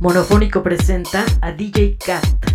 Monofónico presenta a DJ Cat.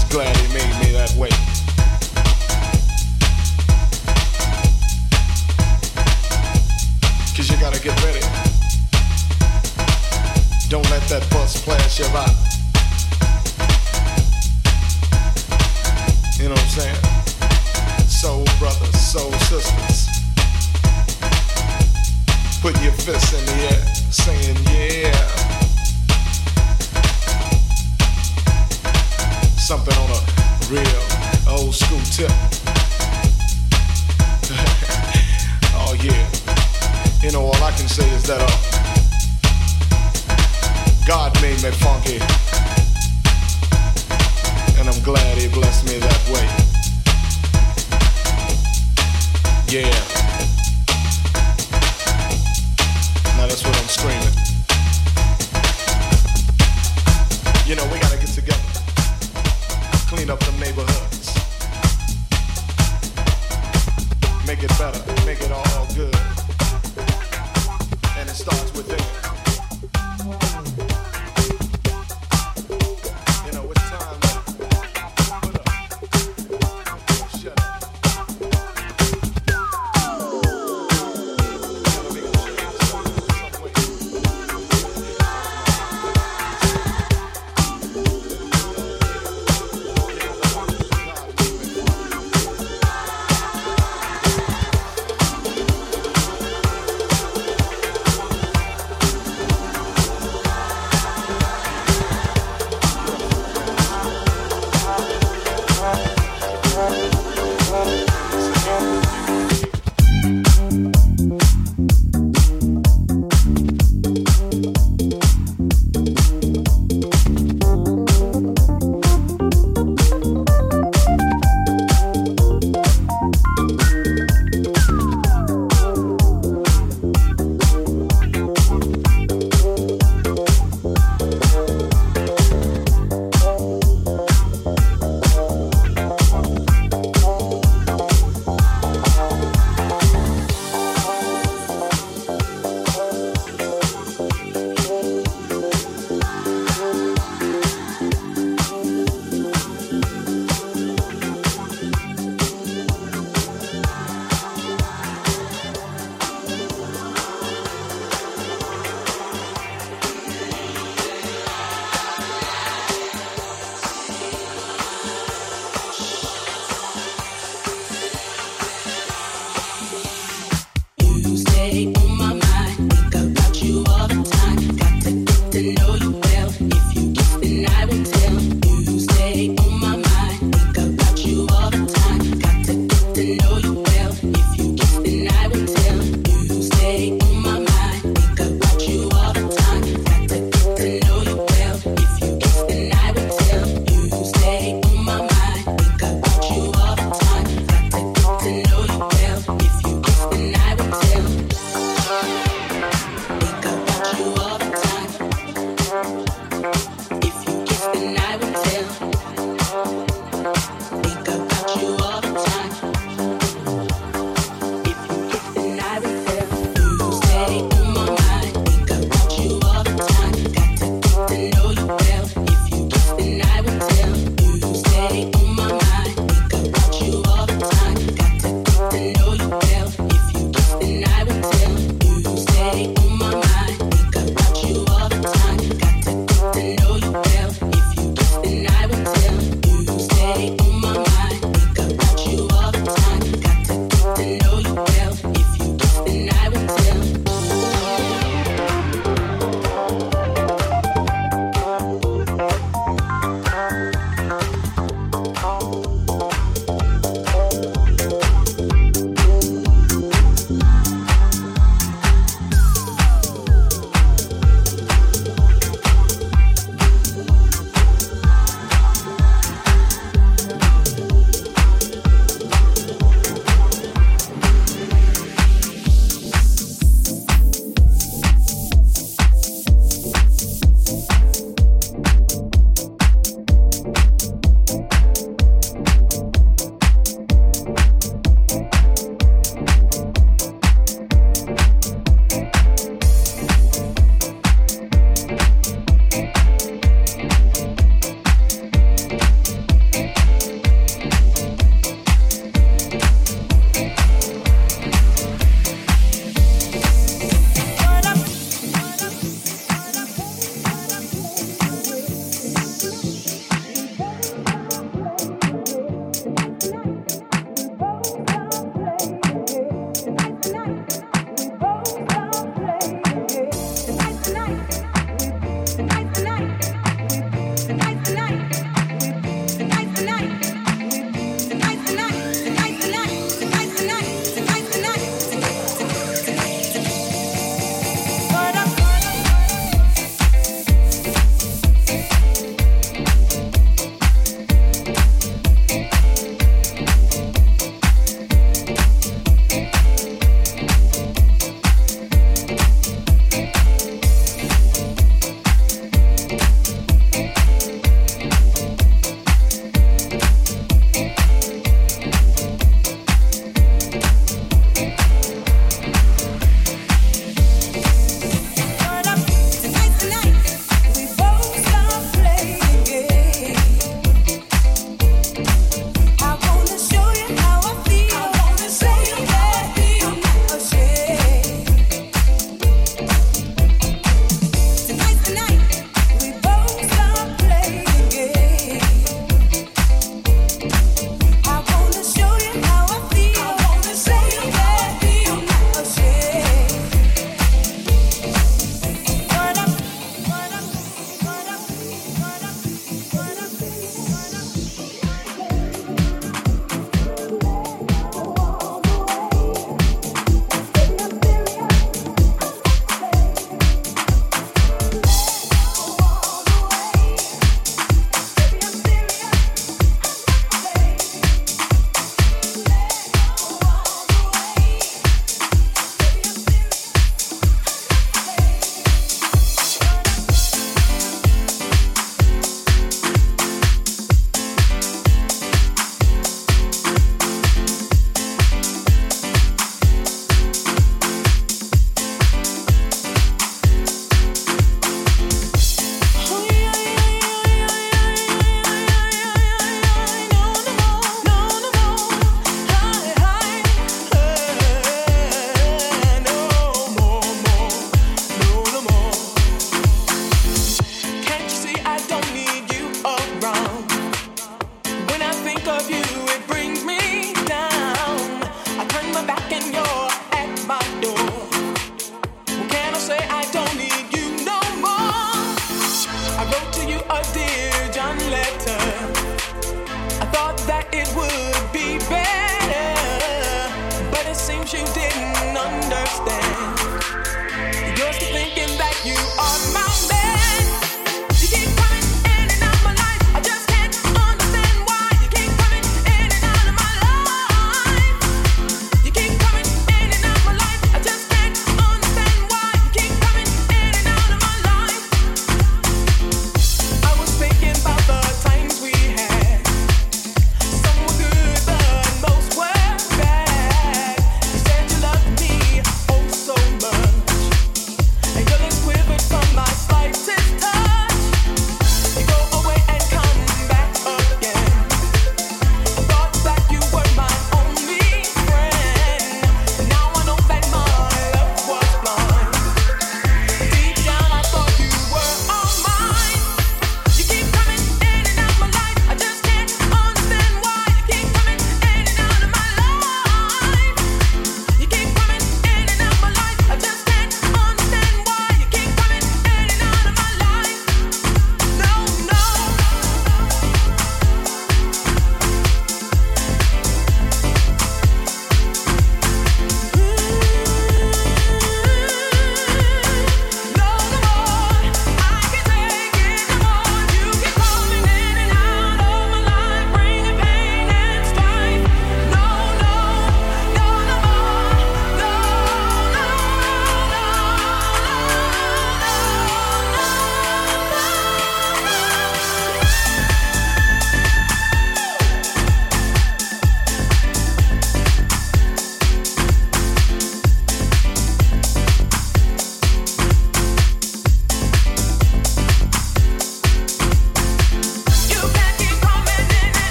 Just glad he made me that way. Cause you gotta get ready. Don't let that bus flash you by. You know what I'm saying? Soul brothers, soul sisters. Put your fists in the air, saying yeah. Something on a real old school tip. oh yeah. You know all I can say is that uh God made me funky. And I'm glad he blessed me that way. Yeah. Now that's what I'm screaming. You know, we. Clean up the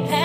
head.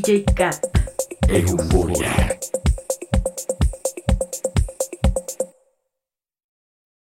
DJ Cat.